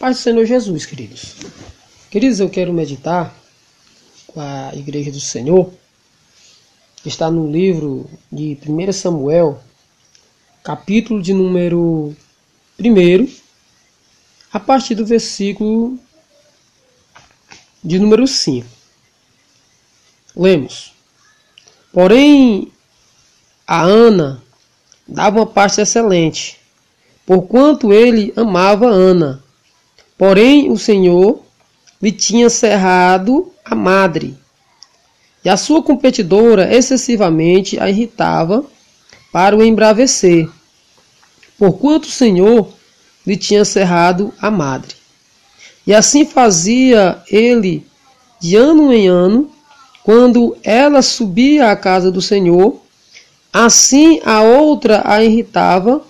paz do Senhor Jesus, queridos. Queridos, eu quero meditar com a Igreja do Senhor. Está no livro de 1 Samuel, capítulo de número 1, a partir do versículo de número 5. Lemos. Porém, a Ana dava uma parte excelente, porquanto ele amava Ana. Porém, o Senhor lhe tinha cerrado a madre, e a sua competidora excessivamente a irritava para o embravecer, porquanto o Senhor lhe tinha cerrado a madre. E assim fazia ele de ano em ano, quando ela subia à casa do Senhor, assim a outra a irritava,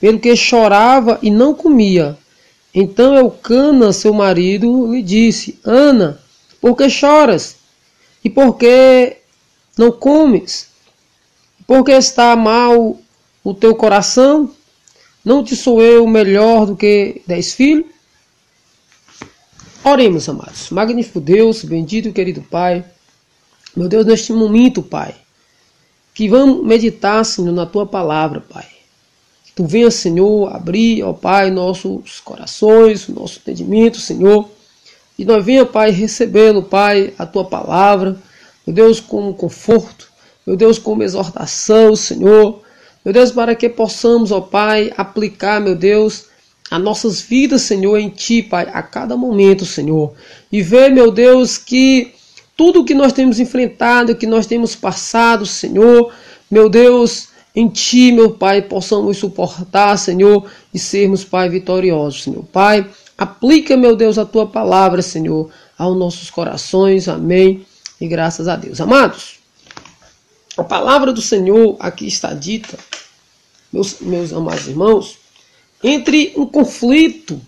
pelo que chorava e não comia. Então Eucana, seu marido, lhe disse: Ana, por que choras? E por que não comes? Por que está mal o teu coração? Não te sou eu melhor do que dez filhos? Oremos, amados. Magnífico Deus, bendito e querido Pai. Meu Deus, neste momento, Pai, que vamos meditar, Senhor, na tua palavra, Pai. Tu venha, Senhor, abrir, ó Pai, nossos corações, nosso entendimento, Senhor. E nós venha, Pai, recebê-lo, Pai, a tua palavra, meu Deus, como conforto, meu Deus, como exortação, Senhor. Meu Deus, para que possamos, ó Pai, aplicar, meu Deus, as nossas vidas, Senhor, em Ti, Pai, a cada momento, Senhor. E ver, meu Deus, que tudo que nós temos enfrentado, que nós temos passado, Senhor, meu Deus, em Ti, meu Pai, possamos suportar, Senhor, e sermos, Pai, vitoriosos, Senhor. Pai, aplica, meu Deus, a Tua palavra, Senhor, aos nossos corações. Amém. E graças a Deus. Amados, a palavra do Senhor aqui está dita, meus, meus amados irmãos, entre um conflito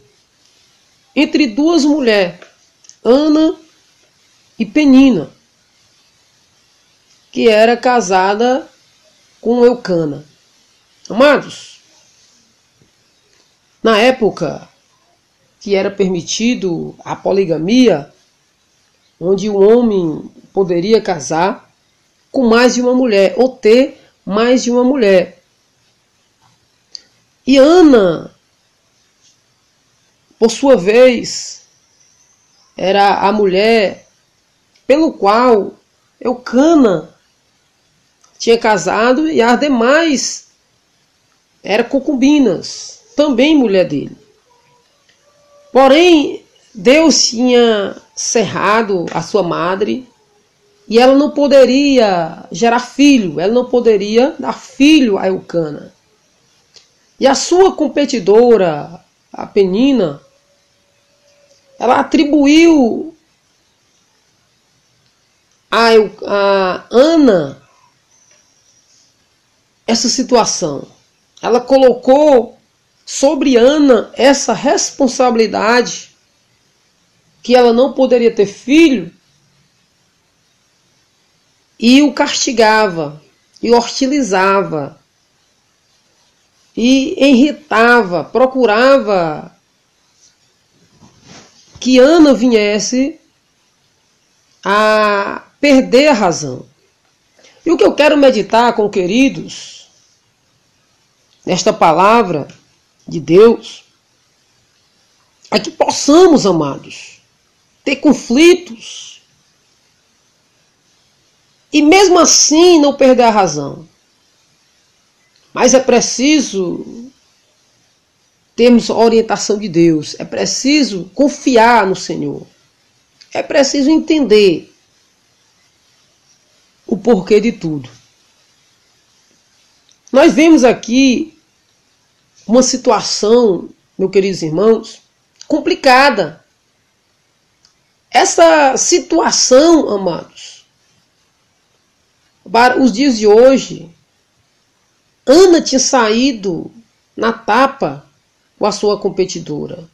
entre duas mulheres, Ana e Penina, que era casada com Eucana. Amados, na época que era permitido a poligamia, onde o homem poderia casar com mais de uma mulher ou ter mais de uma mulher. E Ana, por sua vez, era a mulher pelo qual Eucana tinha casado e as demais eram concubinas, também mulher dele. Porém, Deus tinha cerrado a sua madre e ela não poderia gerar filho, ela não poderia dar filho a Eucana. E a sua competidora, a Penina, ela atribuiu a, a Ana essa situação. Ela colocou sobre Ana essa responsabilidade que ela não poderia ter filho e o castigava e hostilizava e irritava, procurava que Ana viesse a perder a razão. E o que eu quero meditar com queridos, nesta palavra de Deus, é que possamos, amados, ter conflitos e mesmo assim não perder a razão. Mas é preciso termos a orientação de Deus, é preciso confiar no Senhor, é preciso entender o porquê de tudo. Nós vemos aqui uma situação, meus queridos irmãos, complicada. Essa situação, amados, para os dias de hoje, Ana tinha saído na tapa com a sua competidora.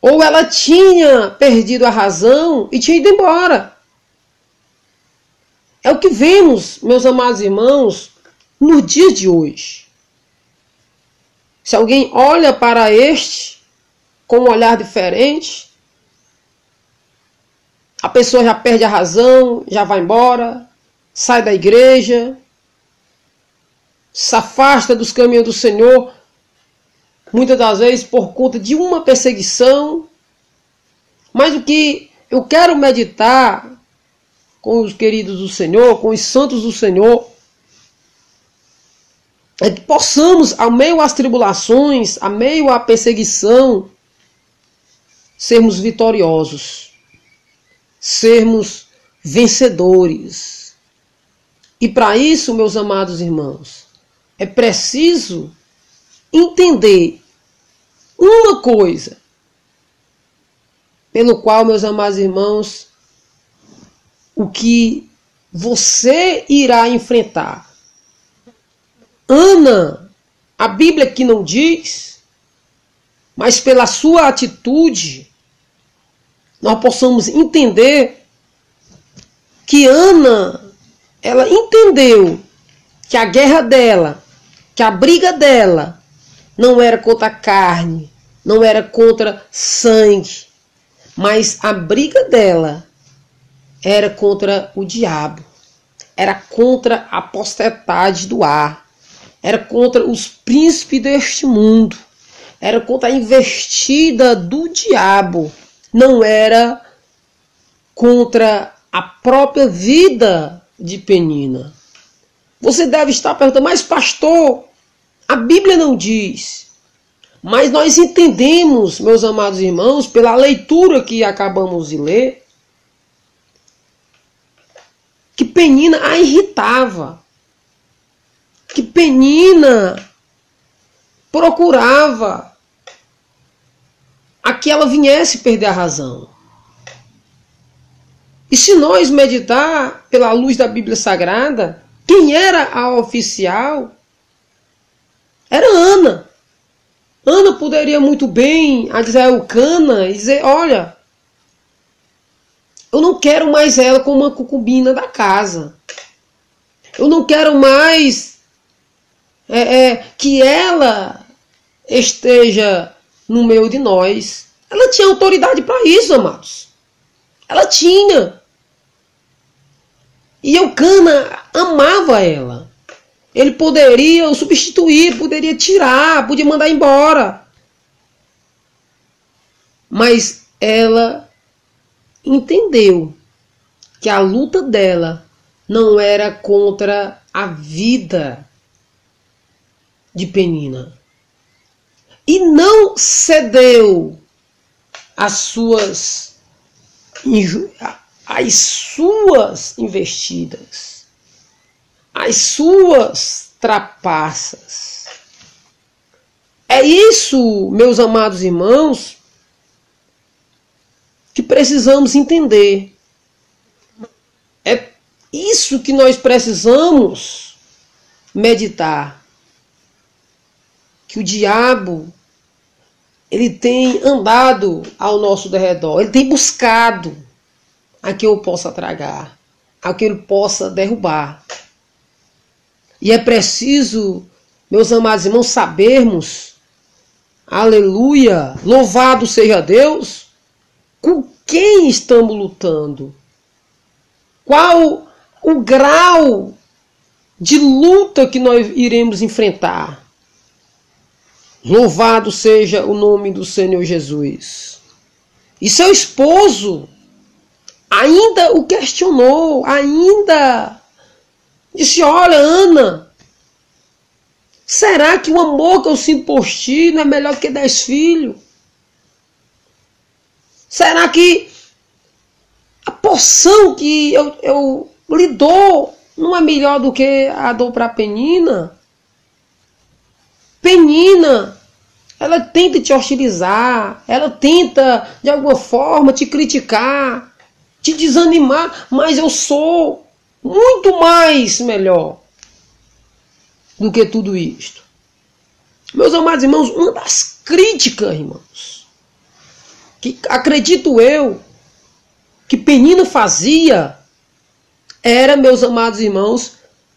Ou ela tinha perdido a razão e tinha ido embora. É o que vemos, meus amados irmãos, no dia de hoje. Se alguém olha para este com um olhar diferente. A pessoa já perde a razão, já vai embora, sai da igreja, se afasta dos caminhos do Senhor, muitas das vezes por conta de uma perseguição. Mas o que eu quero meditar com os queridos do Senhor, com os santos do Senhor, é que possamos, ao meio às tribulações, a meio à perseguição, sermos vitoriosos, sermos vencedores. E para isso, meus amados irmãos, é preciso entender uma coisa, pelo qual, meus amados irmãos, o que você irá enfrentar. Ana, a Bíblia que não diz, mas pela sua atitude, nós possamos entender que Ana, ela entendeu que a guerra dela que a briga dela não era contra a carne, não era contra sangue, mas a briga dela era contra o diabo, era contra a postetade do ar, era contra os príncipes deste mundo, era contra a investida do diabo, não era contra a própria vida de Penina. Você deve estar perguntando, mas pastor, a Bíblia não diz. Mas nós entendemos, meus amados irmãos, pela leitura que acabamos de ler, que Penina a irritava. Que Penina procurava a que ela viesse perder a razão. E se nós meditar pela luz da Bíblia Sagrada, quem era a oficial era Ana. Ana poderia muito bem a dizer Cana e dizer: Olha, eu não quero mais ela como uma concubina da casa. Eu não quero mais é, é, que ela esteja no meio de nós. Ela tinha autoridade para isso, amados. Ela tinha. E Eucana amava ela. Ele poderia o substituir, poderia tirar, podia mandar embora. Mas ela entendeu que a luta dela não era contra a vida de Penina. E não cedeu às suas as suas investidas, as suas trapaças. É isso, meus amados irmãos, que precisamos entender. É isso que nós precisamos meditar. Que o diabo ele tem andado ao nosso derredor, ele tem buscado a que eu possa tragar, a que ele possa derrubar. E é preciso, meus amados irmãos, sabermos, aleluia, louvado seja Deus, com quem estamos lutando. Qual o grau de luta que nós iremos enfrentar. Louvado seja o nome do Senhor Jesus. E seu esposo ainda o questionou, ainda disse: Olha, Ana, será que o amor que eu sinto por ti não é melhor que dez filhos? Será que a porção que eu, eu lhe dou não é melhor do que a dou para Penina? Penina, ela tenta te hostilizar, ela tenta de alguma forma te criticar, te desanimar, mas eu sou muito mais melhor do que tudo isto. Meus amados irmãos, uma das críticas, irmãos, que acredito eu que Penina fazia era, meus amados irmãos,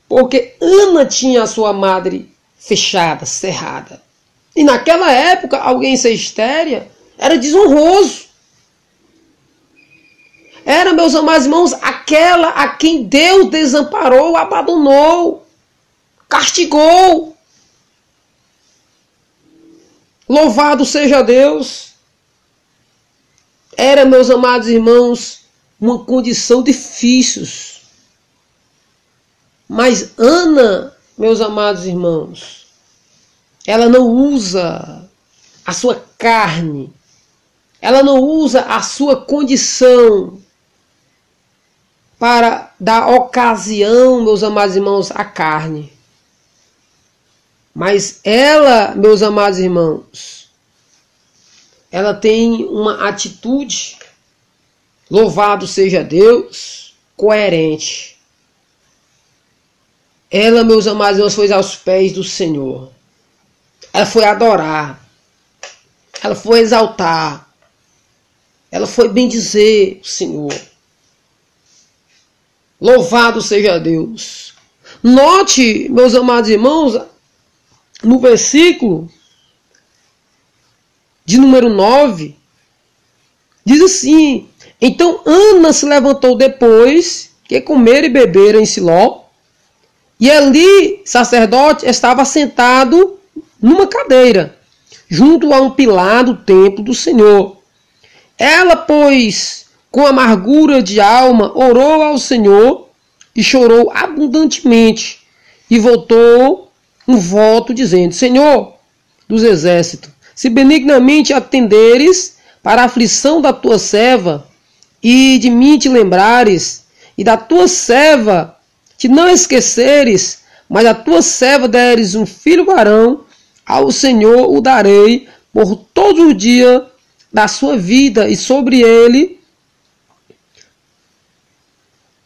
porque Ana tinha a sua madre fechada, cerrada. E naquela época, alguém ser estéria Era desonroso. Era, meus amados irmãos, aquela a quem Deus desamparou, abandonou, castigou. Louvado seja Deus. Era, meus amados irmãos, uma condição difícil. Mas Ana, meus amados irmãos, ela não usa a sua carne, ela não usa a sua condição para dar ocasião, meus amados irmãos, à carne. Mas ela, meus amados irmãos, ela tem uma atitude, louvado seja Deus, coerente. Ela, meus amados irmãos, foi aos pés do Senhor. Ela foi adorar. Ela foi exaltar. Ela foi bendizer o Senhor. Louvado seja Deus. Note, meus amados irmãos, no versículo de número 9, diz assim: Então Ana se levantou depois que comer e beber em Siló, e ali sacerdote estava sentado numa cadeira, junto a um pilar do templo do Senhor. Ela, pois, com amargura de alma, orou ao Senhor e chorou abundantemente, e voltou um voto dizendo: Senhor dos exércitos, se benignamente atenderes para a aflição da tua serva, e de mim te lembrares, e da tua serva te não esqueceres, mas a tua serva deres um filho varão, ao Senhor o darei por todo o dia da sua vida, e sobre ele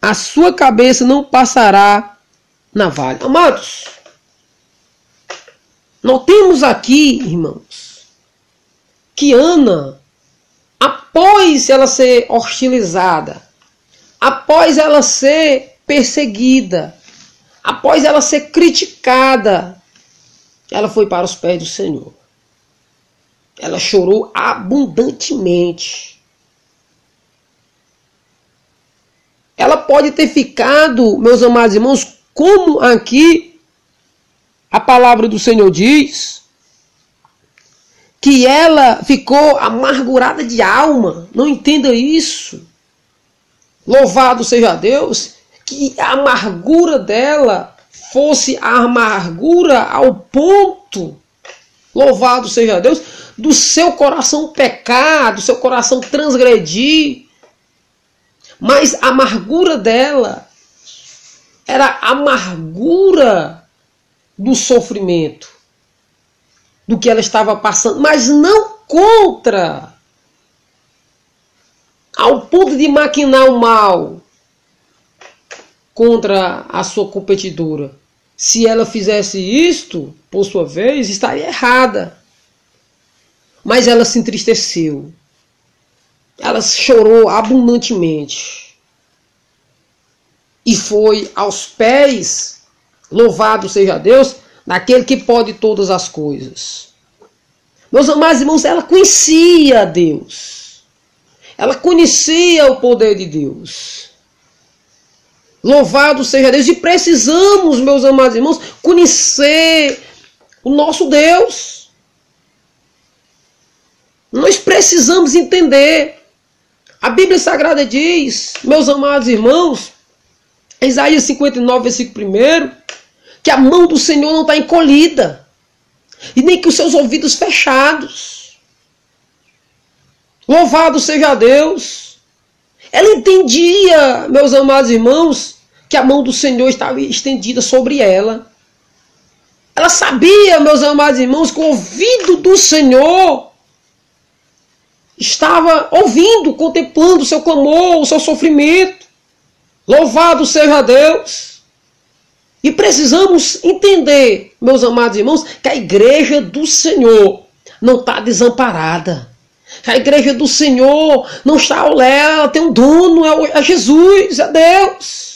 a sua cabeça não passará na vale. Amados, nós temos aqui, irmãos, que Ana, após ela ser hostilizada, após ela ser perseguida, após ela ser criticada, ela foi para os pés do Senhor. Ela chorou abundantemente. Ela pode ter ficado, meus amados irmãos, como aqui a palavra do Senhor diz, que ela ficou amargurada de alma. Não entenda isso. Louvado seja Deus, que a amargura dela fosse a amargura ao ponto, louvado seja Deus, do seu coração pecar, do seu coração transgredir. Mas a amargura dela era a amargura do sofrimento, do que ela estava passando, mas não contra, ao ponto de maquinar o mal contra a sua competidora. Se ela fizesse isto, por sua vez, estaria errada. Mas ela se entristeceu. Ela chorou abundantemente. E foi aos pés, louvado seja Deus, daquele que pode todas as coisas. Meus amados irmãos, ela conhecia Deus. Ela conhecia o poder de Deus. Louvado seja Deus. E precisamos, meus amados irmãos, conhecer o nosso Deus. Nós precisamos entender. A Bíblia Sagrada diz, meus amados irmãos, Isaías 59, versículo 1, que a mão do Senhor não está encolhida, e nem que os seus ouvidos fechados. Louvado seja Deus. Ela entendia, meus amados irmãos, que a mão do Senhor estava estendida sobre ela. Ela sabia, meus amados irmãos, que o ouvido do Senhor estava ouvindo, contemplando o seu clamor, o seu sofrimento. Louvado seja Deus. E precisamos entender, meus amados irmãos, que a igreja do Senhor não está desamparada. A igreja do Senhor não está ao léu, tem um dono, é, é Jesus, é Deus.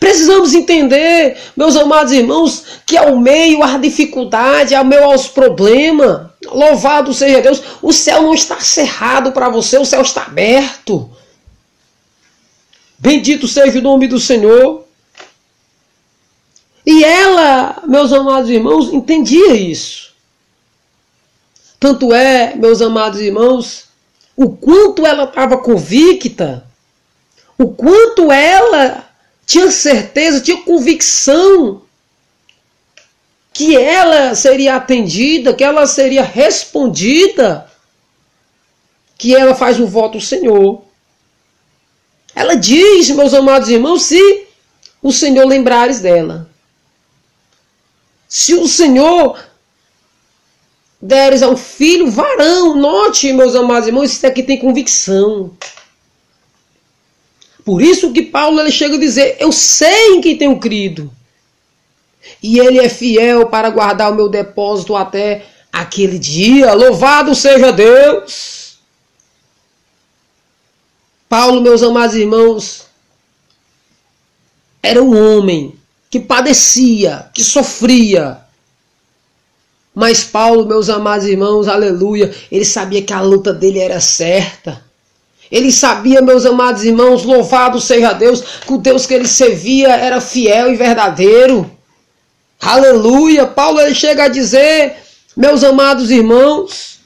Precisamos entender, meus amados irmãos, que ao meio à dificuldade, ao meio aos problemas, louvado seja Deus, o céu não está cerrado para você, o céu está aberto. Bendito seja o nome do Senhor. E ela, meus amados irmãos, entendia isso. Tanto é, meus amados irmãos, o quanto ela estava convicta, o quanto ela tinha certeza, tinha convicção que ela seria atendida, que ela seria respondida, que ela faz o voto ao Senhor. Ela diz, meus amados irmãos, se o Senhor lembrares dela. Se o Senhor deres ao filho varão, note, meus amados irmãos, isso aqui tem convicção. Por isso que Paulo ele chega a dizer: Eu sei em quem tenho crido. E ele é fiel para guardar o meu depósito até aquele dia. Louvado seja Deus! Paulo, meus amados irmãos, era um homem que padecia, que sofria. Mas Paulo, meus amados irmãos, aleluia, ele sabia que a luta dele era certa. Ele sabia, meus amados irmãos, louvado seja Deus, que o Deus que ele servia era fiel e verdadeiro. Aleluia! Paulo ele chega a dizer, meus amados irmãos,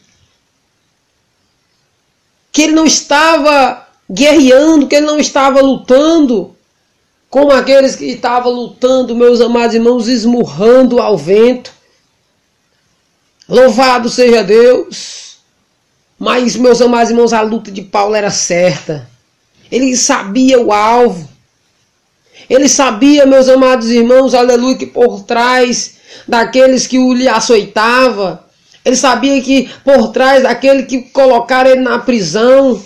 que ele não estava guerreando, que ele não estava lutando como aqueles que estavam lutando, meus amados irmãos, esmurrando ao vento. Louvado seja Deus! Mas, meus amados irmãos, a luta de Paulo era certa. Ele sabia o alvo. Ele sabia, meus amados irmãos, aleluia, que por trás daqueles que o lhe açoitava, ele sabia que por trás daquele que colocaram ele na prisão,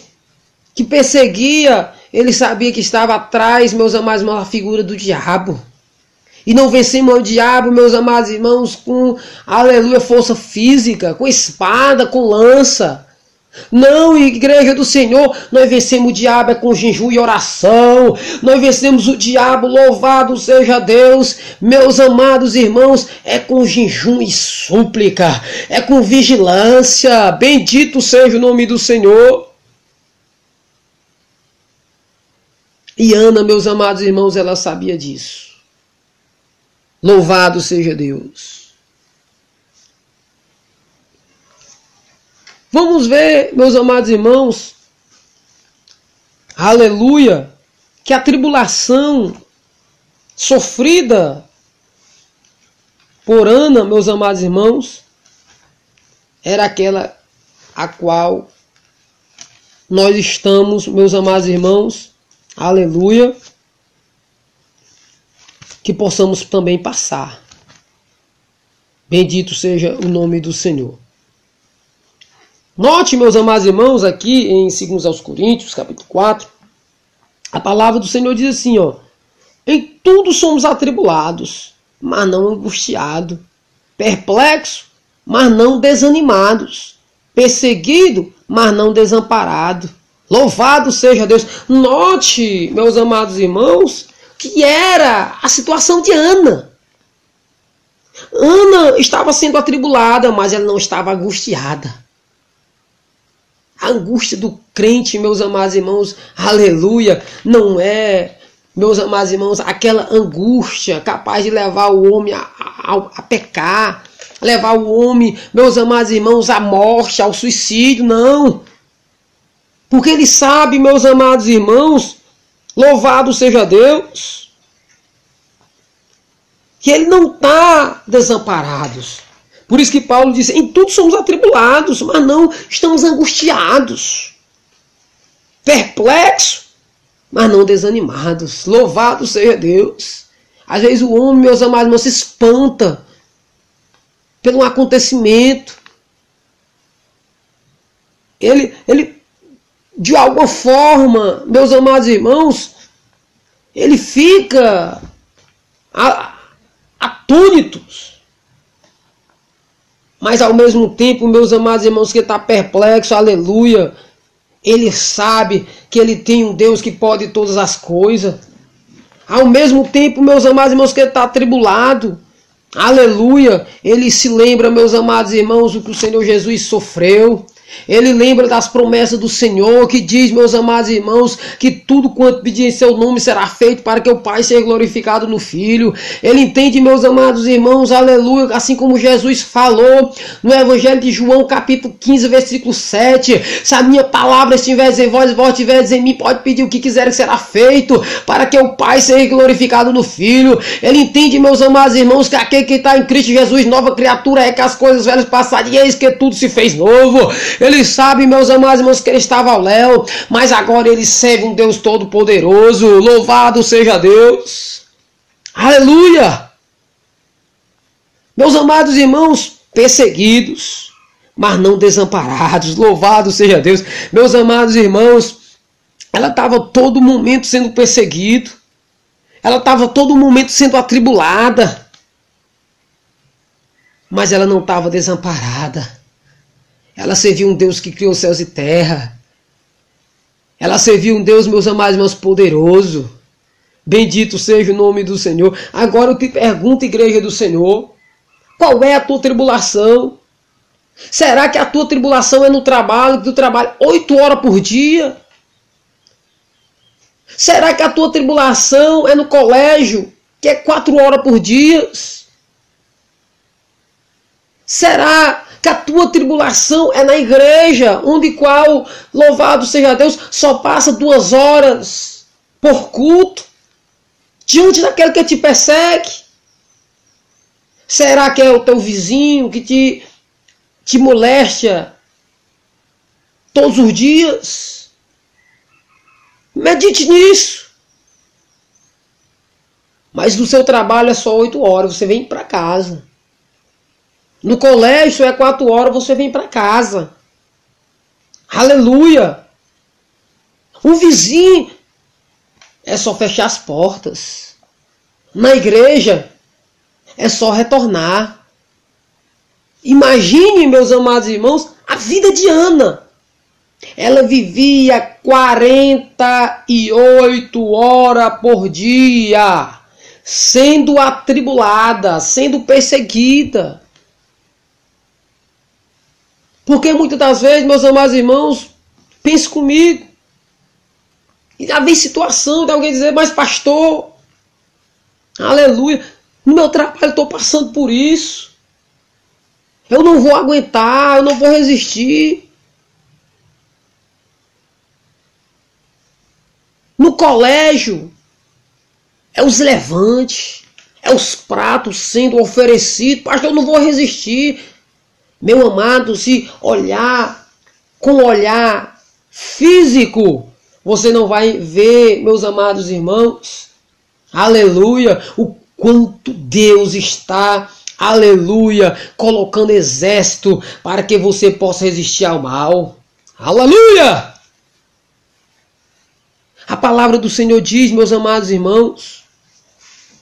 que perseguia, ele sabia que estava atrás, meus amados irmãos, a figura do diabo. E não vencemos o diabo, meus amados irmãos, com, aleluia, força física, com espada, com lança. Não, igreja do Senhor, nós vencemos o diabo é com jejum e oração. Nós vencemos o diabo, louvado seja Deus. Meus amados irmãos, é com jejum e súplica, é com vigilância. Bendito seja o nome do Senhor. E Ana, meus amados irmãos, ela sabia disso. Louvado seja Deus. Vamos ver, meus amados irmãos, aleluia, que a tribulação sofrida por Ana, meus amados irmãos, era aquela a qual nós estamos, meus amados irmãos, aleluia, que possamos também passar. Bendito seja o nome do Senhor. Note, meus amados irmãos, aqui em 2 aos Coríntios, capítulo 4, a palavra do Senhor diz assim, ó: Em tudo somos atribulados, mas não angustiados, perplexos, mas não desanimados, perseguido, mas não desamparado. Louvado seja Deus. Note, meus amados irmãos, que era a situação de Ana. Ana estava sendo atribulada, mas ela não estava angustiada. A angústia do crente, meus amados irmãos, aleluia, não é, meus amados irmãos, aquela angústia capaz de levar o homem a, a, a pecar, levar o homem, meus amados irmãos, à morte, ao suicídio, não. Porque ele sabe, meus amados irmãos, louvado seja Deus, que ele não está desamparado. Por isso que Paulo diz: em tudo somos atribulados, mas não estamos angustiados, perplexos, mas não desanimados. Louvado seja Deus. Às vezes o homem, meus amados irmãos, se espanta pelo acontecimento. Ele, ele, de alguma forma, meus amados irmãos, ele fica atônitos mas ao mesmo tempo, meus amados irmãos, que está perplexo, aleluia. Ele sabe que ele tem um Deus que pode todas as coisas. Ao mesmo tempo, meus amados irmãos, que está atribulado, Aleluia! Ele se lembra, meus amados irmãos, o que o Senhor Jesus sofreu. Ele lembra das promessas do Senhor, que diz, meus amados irmãos, que tudo quanto pedir em seu nome será feito para que o Pai seja glorificado no Filho. Ele entende, meus amados irmãos, aleluia, assim como Jesus falou no Evangelho de João, capítulo 15, versículo 7. Se a minha palavra estiver em vós vós estiveres em mim, pode pedir o que quiser que será feito, para que o Pai seja glorificado no Filho. Ele entende, meus amados irmãos, que aquele que está em Cristo Jesus, nova criatura é que as coisas velhas passaram e eis que tudo se fez novo. Ele sabe, meus amados irmãos, que ele estava ao léu, mas agora ele serve um Deus todo-poderoso. Louvado seja Deus. Aleluia! Meus amados irmãos, perseguidos, mas não desamparados. Louvado seja Deus. Meus amados irmãos, ela estava todo momento sendo perseguido. Ela estava todo momento sendo atribulada. Mas ela não estava desamparada. Ela serviu um Deus que criou céus e terra. Ela serviu um Deus, meus amados irmãos, poderoso. Bendito seja o nome do Senhor. Agora eu te pergunto, igreja do Senhor, qual é a tua tribulação? Será que a tua tribulação é no trabalho, que tu trabalha oito horas por dia? Será que a tua tribulação é no colégio, que é quatro horas por dia? Será que a tua tribulação é na igreja, onde qual, louvado seja Deus, só passa duas horas por culto, diante daquele que te persegue? Será que é o teu vizinho que te, te molesta todos os dias? Medite nisso. Mas no seu trabalho é só oito horas, você vem para casa. No colégio é quatro horas, você vem para casa. Aleluia! O vizinho é só fechar as portas. Na igreja é só retornar. Imagine, meus amados irmãos, a vida de Ana. Ela vivia 48 horas por dia, sendo atribulada, sendo perseguida. Porque muitas das vezes, meus amados irmãos, pense comigo. E já vem situação de alguém dizer, mas pastor, aleluia, no meu trabalho estou passando por isso. Eu não vou aguentar, eu não vou resistir. No colégio, é os levantes, é os pratos sendo oferecidos. Pastor, eu não vou resistir. Meu amado, se olhar com olhar físico, você não vai ver, meus amados irmãos, aleluia, o quanto Deus está, aleluia, colocando exército para que você possa resistir ao mal. Aleluia! A palavra do Senhor diz, meus amados irmãos,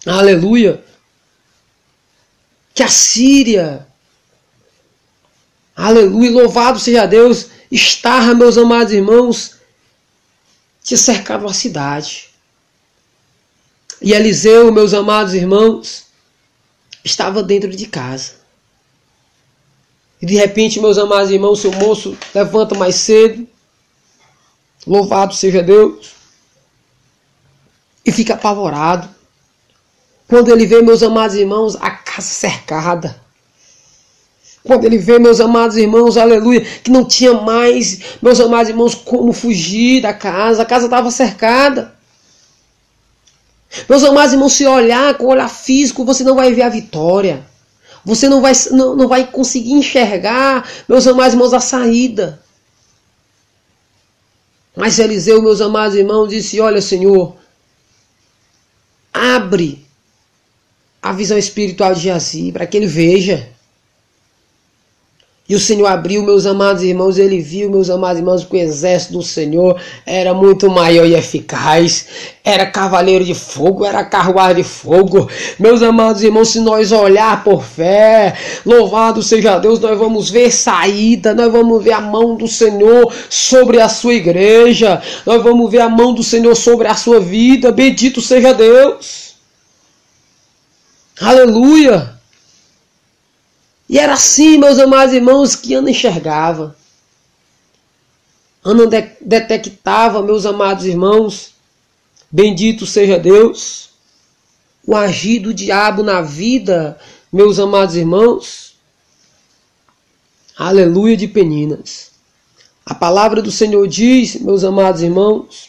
aleluia, que a Síria Aleluia, louvado seja Deus. Estava, meus amados irmãos, tinha cercado a cidade. E Eliseu, meus amados irmãos, estava dentro de casa. E de repente, meus amados irmãos, seu moço levanta mais cedo. Louvado seja Deus. E fica apavorado. Quando ele vê, meus amados irmãos, a casa cercada. Quando ele vê, meus amados irmãos, aleluia, que não tinha mais, meus amados irmãos, como fugir da casa, a casa estava cercada. Meus amados irmãos, se olhar com olhar físico, você não vai ver a vitória. Você não vai, não, não vai conseguir enxergar, meus amados irmãos, a saída. Mas Eliseu, meus amados irmãos, disse: Olha, Senhor, abre a visão espiritual de Jazi para que ele veja. E o Senhor abriu, meus amados irmãos, ele viu, meus amados irmãos, que o exército do Senhor era muito maior e eficaz. Era cavaleiro de fogo, era carruagem de fogo. Meus amados irmãos, se nós olhar por fé, louvado seja Deus, nós vamos ver saída, nós vamos ver a mão do Senhor sobre a sua igreja, nós vamos ver a mão do Senhor sobre a sua vida. Bendito seja Deus. Aleluia. E era assim, meus amados irmãos, que Ana enxergava. Ana de detectava, meus amados irmãos, bendito seja Deus, o agir do diabo na vida, meus amados irmãos. Aleluia de peninas. A palavra do Senhor diz, meus amados irmãos,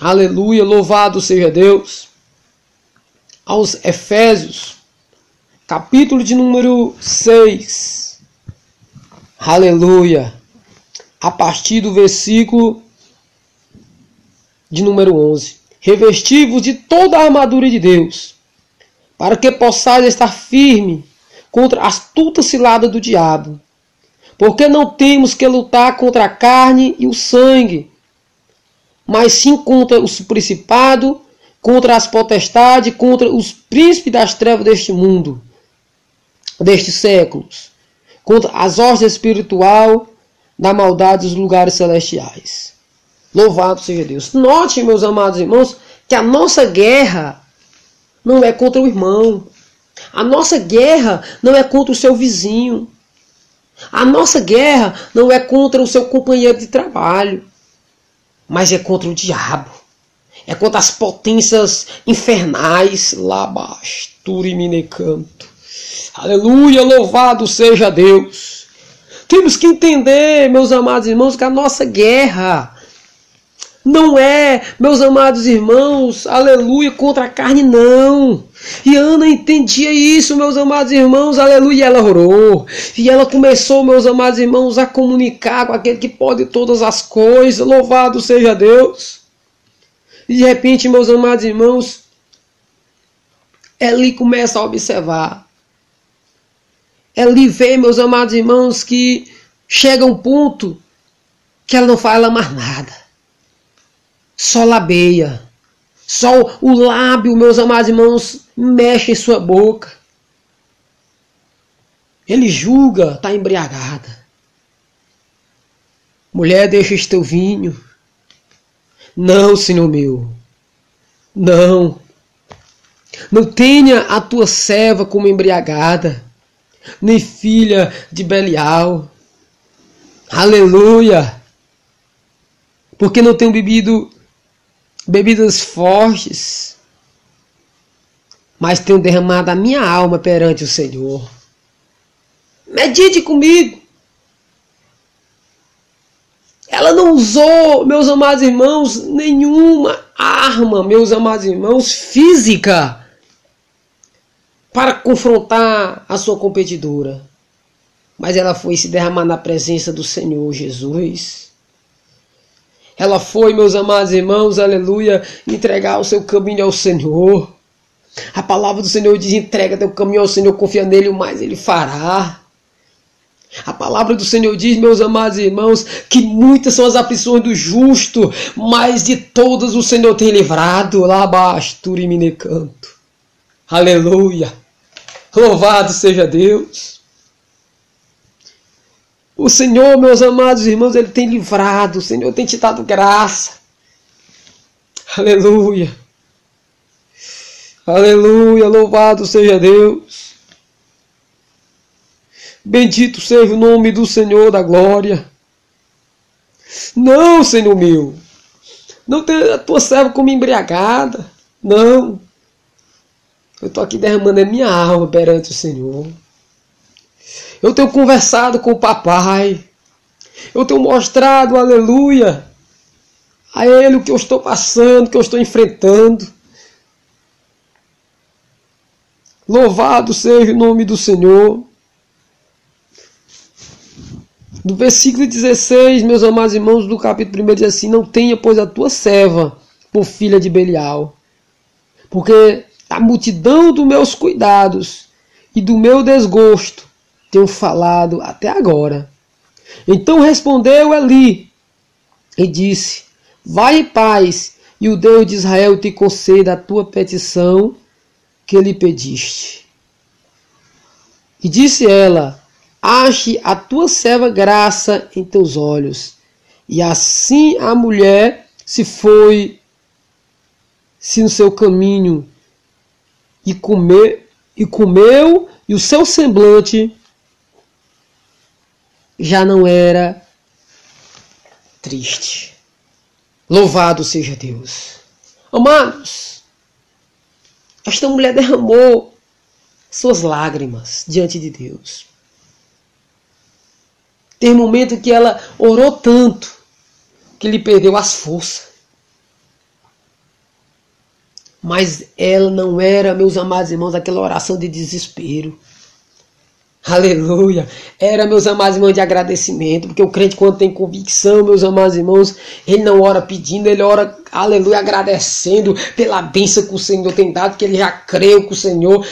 aleluia, louvado seja Deus. Aos Efésios, capítulo de número 6, aleluia a partir do versículo de número 11. Revesti-vos de toda a armadura de Deus, para que possais estar firme contra a astuta cilada do diabo. Porque não temos que lutar contra a carne e o sangue, mas sim contra os principados, contra as potestades, contra os príncipes das trevas deste mundo, destes séculos, contra as hostes espiritual da maldade dos lugares celestiais. Louvado seja Deus. Note, meus amados irmãos, que a nossa guerra não é contra o irmão. A nossa guerra não é contra o seu vizinho. A nossa guerra não é contra o seu companheiro de trabalho, mas é contra o diabo. É contra as potências infernais lá abaixo. Turiminecanto. Aleluia, louvado seja Deus. Temos que entender, meus amados irmãos, que a nossa guerra não é, meus amados irmãos, aleluia, contra a carne, não. E Ana entendia isso, meus amados irmãos, aleluia, e ela orou. E ela começou, meus amados irmãos, a comunicar com aquele que pode todas as coisas, louvado seja Deus. E de repente, meus amados irmãos, Eli começa a observar Eli vê, meus amados irmãos, que chega um ponto que ela não fala mais nada. Só labeia. Só o lábio, meus amados irmãos, mexe em sua boca. Ele julga, está embriagada. Mulher, deixa este teu vinho. Não, Senhor meu. Não. Não tenha a tua serva como embriagada nem filha de Belial. Aleluia! Porque não tenho bebido bebidas fortes, mas tenho derramado a minha alma perante o Senhor. Medite comigo. Ela não usou, meus amados irmãos, nenhuma arma, meus amados irmãos, física para confrontar a sua competidora. Mas ela foi se derramar na presença do Senhor Jesus. Ela foi, meus amados irmãos, aleluia, entregar o seu caminho ao Senhor. A palavra do Senhor diz: entrega teu caminho ao Senhor, confia nele, o mais ele fará. A palavra do Senhor diz, meus amados irmãos, que muitas são as aflições do justo, mas de todas o Senhor tem livrado. Lá abaixo, Turimine canto. Aleluia. Louvado seja Deus. O Senhor, meus amados irmãos, Ele tem livrado, o Senhor tem te dado graça. Aleluia. Aleluia, louvado seja Deus. Bendito seja o nome do Senhor da glória. Não, Senhor meu. Não tenha a tua serva como embriagada. Não. Eu estou aqui derramando a minha alma perante o Senhor. Eu tenho conversado com o papai. Eu tenho mostrado, aleluia, a ele o que eu estou passando, o que eu estou enfrentando. Louvado seja o nome do Senhor. Do versículo 16, meus amados irmãos, do capítulo 1 diz assim: Não tenha, pois, a tua serva por filha de Belial. Porque da multidão dos meus cuidados e do meu desgosto tenho falado até agora. Então respondeu Eli e disse: Vai em paz, e o Deus de Israel te conceda a tua petição que lhe pediste. E disse ela: Ache a tua serva graça em teus olhos. E assim a mulher se foi se no seu caminho e comer e comeu e o seu semblante já não era triste. Louvado seja Deus. Amados, esta mulher derramou suas lágrimas diante de Deus. Tem momento que ela orou tanto que lhe perdeu as forças. Mas ela não era, meus amados irmãos, aquela oração de desespero. Aleluia. Era, meus amados irmãos, de agradecimento, porque o crente, quando tem convicção, meus amados irmãos, ele não ora pedindo, ele ora, aleluia, agradecendo pela bênção que o Senhor tem dado, que ele já creu que o Senhor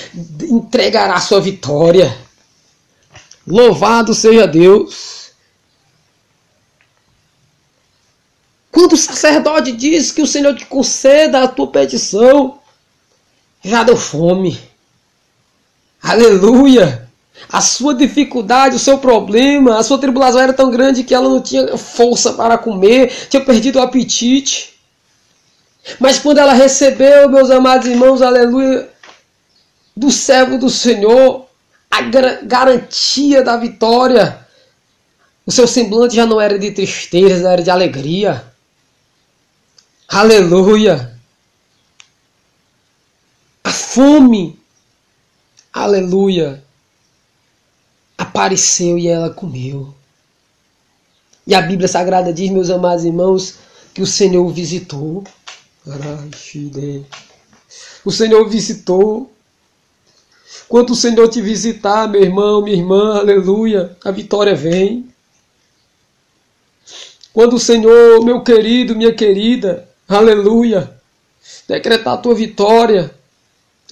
entregará a sua vitória. Louvado seja Deus. Quando o sacerdote diz que o Senhor te conceda a tua petição, já deu fome. Aleluia. A sua dificuldade, o seu problema, a sua tribulação era tão grande que ela não tinha força para comer, tinha perdido o apetite. Mas quando ela recebeu, meus amados irmãos, aleluia, do servo do Senhor, a garantia da vitória, o seu semblante já não era de tristeza, era de alegria. Aleluia! A fome, aleluia, apareceu e ela comeu. E a Bíblia Sagrada diz, meus amados irmãos, que o Senhor visitou. O Senhor visitou. Quando o Senhor te visitar, meu irmão, minha irmã, aleluia, a vitória vem. Quando o Senhor, meu querido, minha querida, aleluia, decretar a tua vitória,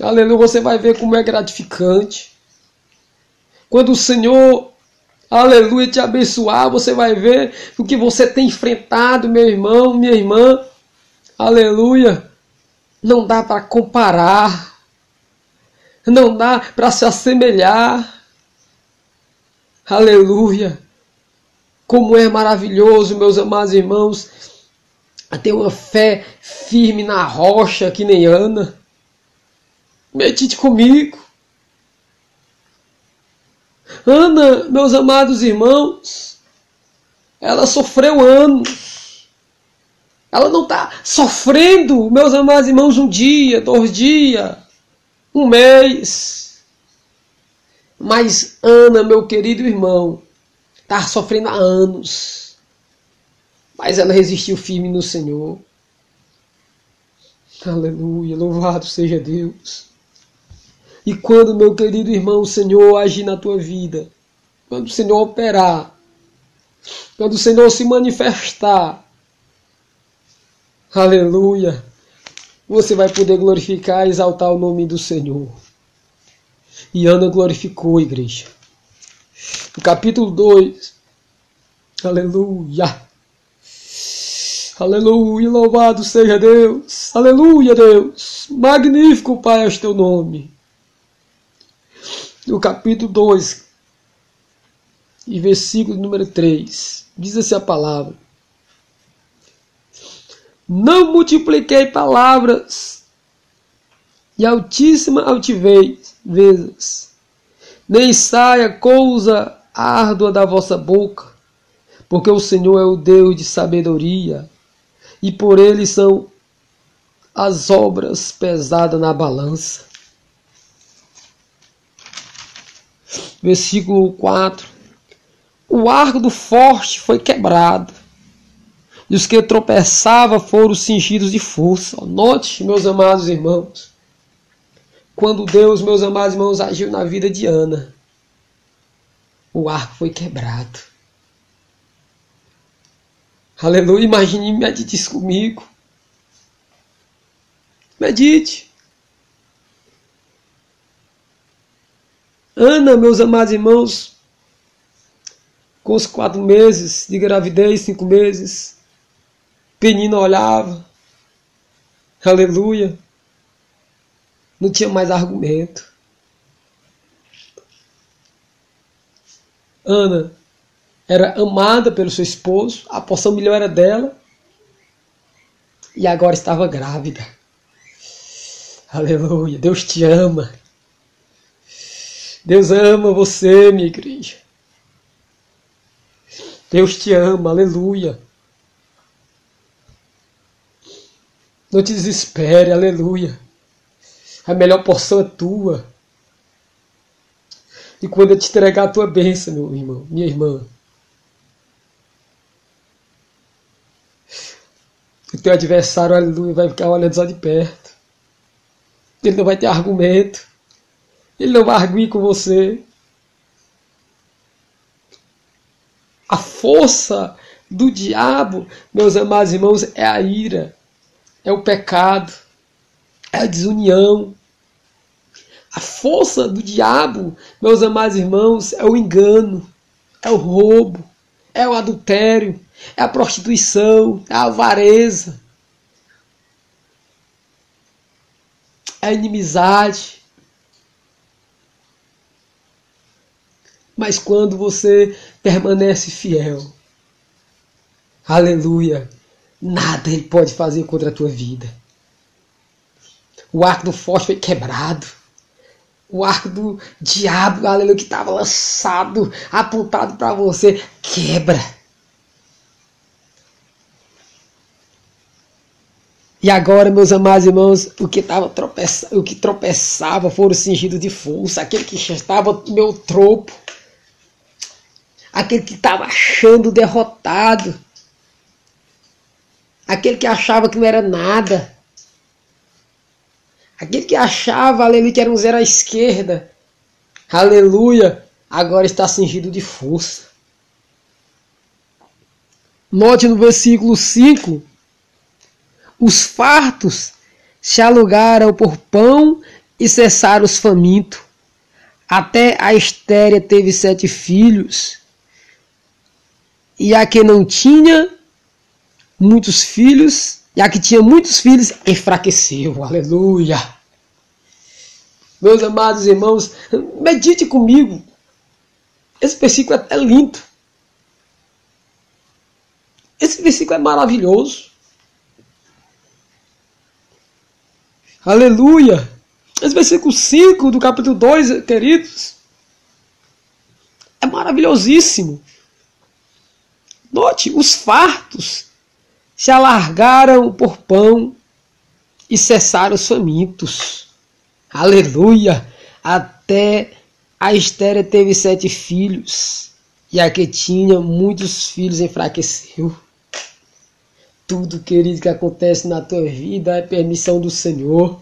aleluia, você vai ver como é gratificante. Quando o Senhor, aleluia, te abençoar, você vai ver o que você tem enfrentado, meu irmão, minha irmã. Aleluia. Não dá para comparar. Não dá para se assemelhar. Aleluia. Como é maravilhoso, meus amados irmãos, ter uma fé firme na rocha que nem Ana. Medite comigo. Ana, meus amados irmãos, ela sofreu anos. Ela não está sofrendo, meus amados irmãos, um dia, dois dias, um mês. Mas Ana, meu querido irmão, está sofrendo há anos. Mas ela resistiu firme no Senhor. Aleluia, louvado seja Deus. E quando, meu querido irmão, o Senhor agir na tua vida, quando o Senhor operar, quando o Senhor se manifestar, aleluia, você vai poder glorificar e exaltar o nome do Senhor. E Ana glorificou, igreja. No capítulo 2, aleluia. Aleluia, louvado seja Deus. Aleluia, Deus. Magnífico, Pai, é o teu nome no capítulo 2 e versículo número 3, diz assim a palavra: Não multipliquei palavras e altíssima altivez, vezes, nem saia coisa árdua da vossa boca, porque o Senhor é o Deus de sabedoria, e por ele são as obras pesadas na balança. versículo 4. O arco do forte foi quebrado, e os que tropeçavam foram cingidos de força. Note, meus amados irmãos, quando Deus, meus amados irmãos, agiu na vida de Ana, o arco foi quebrado. Aleluia, imagine, medite isso comigo. Medite. Ana, meus amados irmãos, com os quatro meses de gravidez, cinco meses, Penina olhava, aleluia, não tinha mais argumento. Ana era amada pelo seu esposo, a porção melhor era dela, e agora estava grávida. Aleluia, Deus te ama. Deus ama você, minha igreja. Deus te ama, aleluia. Não te desespere, aleluia. A melhor porção é tua. E quando eu te entregar a tua bênção, meu irmão, minha irmã, o teu adversário, aleluia, vai ficar olhando só de perto. Ele não vai ter argumento. Ele não vai arguir com você. A força do diabo, meus amados irmãos, é a ira, é o pecado, é a desunião. A força do diabo, meus amados irmãos, é o engano, é o roubo, é o adultério, é a prostituição, é a avareza, é a inimizade. Mas quando você permanece fiel, aleluia, nada ele pode fazer contra a tua vida. O arco do forte foi quebrado. O arco do diabo, aleluia, que estava lançado, apontado para você, quebra. E agora, meus amados irmãos, o que, tava tropeça, o que tropeçava foram cingidos de força, aquele que estava meu tropo, aquele que estava achando derrotado, aquele que achava que não era nada, aquele que achava, aleluia, que era um zero à esquerda, aleluia, agora está cingido de força. Note no versículo 5: os fartos se alugaram por pão e cessaram os famintos. Até a estéria teve sete filhos e a que não tinha muitos filhos, e a que tinha muitos filhos, enfraqueceu. Aleluia. Meus amados irmãos, medite comigo. Esse versículo é lindo. Esse versículo é maravilhoso. Aleluia. Esse versículo 5 do capítulo 2, queridos, é maravilhosíssimo. Note, os fartos se alargaram por pão e cessaram os famintos. Aleluia! Até a Estéria teve sete filhos, e a que tinha muitos filhos enfraqueceu. Tudo, querido, que acontece na tua vida é permissão do Senhor.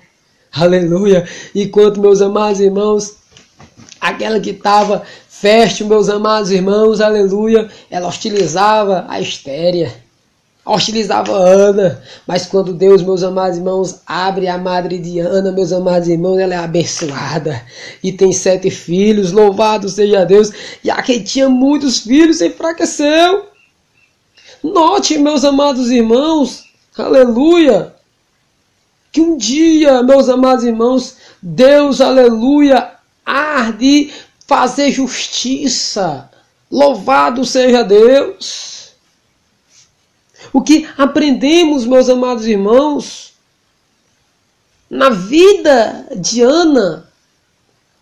Aleluia! Enquanto, meus amados irmãos, aquela que estava fértil, meus amados irmãos, aleluia, ela hostilizava a Estéria, hostilizava a Ana, mas quando Deus, meus amados irmãos, abre a madre de Ana, meus amados irmãos, ela é abençoada e tem sete filhos, louvado seja Deus, e a quem tinha muitos filhos enfraqueceu. Note, meus amados irmãos, aleluia, que um dia, meus amados irmãos, Deus, aleluia, arde fazer justiça. Louvado seja Deus. O que aprendemos, meus amados irmãos, na vida de Ana,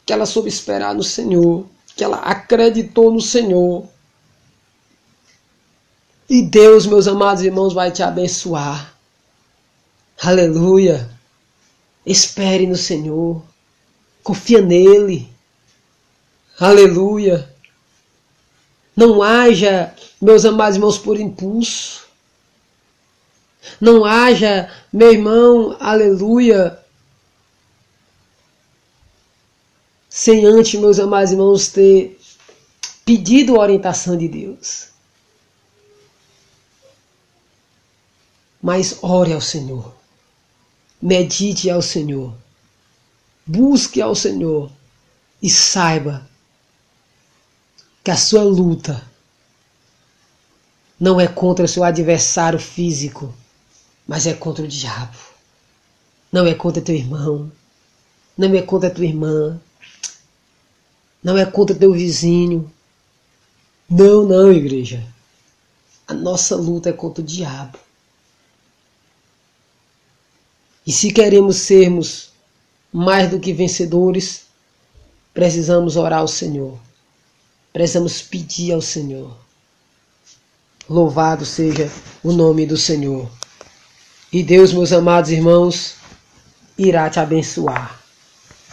que ela soube esperar no Senhor, que ela acreditou no Senhor. E Deus, meus amados irmãos, vai te abençoar. Aleluia. Espere no Senhor. Confia nele. Aleluia. Não haja, meus amados irmãos, por impulso. Não haja, meu irmão, aleluia, sem antes, meus amados irmãos, ter pedido a orientação de Deus. Mas ore ao Senhor, medite ao Senhor, busque ao Senhor e saiba que a sua luta não é contra o seu adversário físico, mas é contra o diabo. Não é contra teu irmão, não é contra tua irmã, não é contra teu vizinho. Não, não, igreja. A nossa luta é contra o diabo. E se queremos sermos mais do que vencedores, precisamos orar ao Senhor. Precisamos pedir ao Senhor. Louvado seja o nome do Senhor. E Deus, meus amados irmãos, irá te abençoar.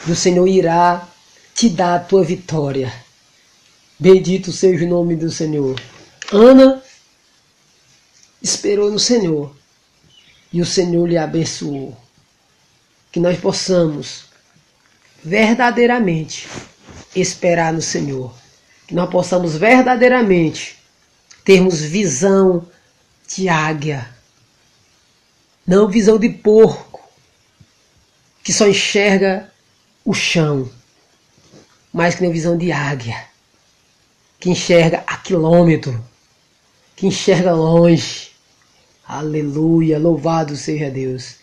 E o Senhor irá te dar a tua vitória. Bendito seja o nome do Senhor. Ana esperou no Senhor e o Senhor lhe abençoou. Que nós possamos verdadeiramente esperar no Senhor. Que nós possamos verdadeiramente termos visão de águia, não visão de porco, que só enxerga o chão, mas que tem visão de águia, que enxerga a quilômetro, que enxerga longe. Aleluia, louvado seja Deus.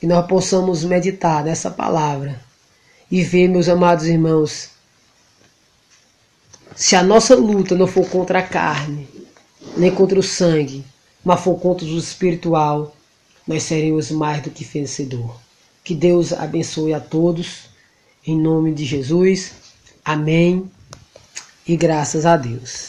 Que nós possamos meditar nessa palavra e ver, meus amados irmãos, se a nossa luta não for contra a carne, nem contra o sangue, mas for contra o espiritual, nós seremos mais do que vencedor. Que Deus abençoe a todos, em nome de Jesus. Amém. E graças a Deus.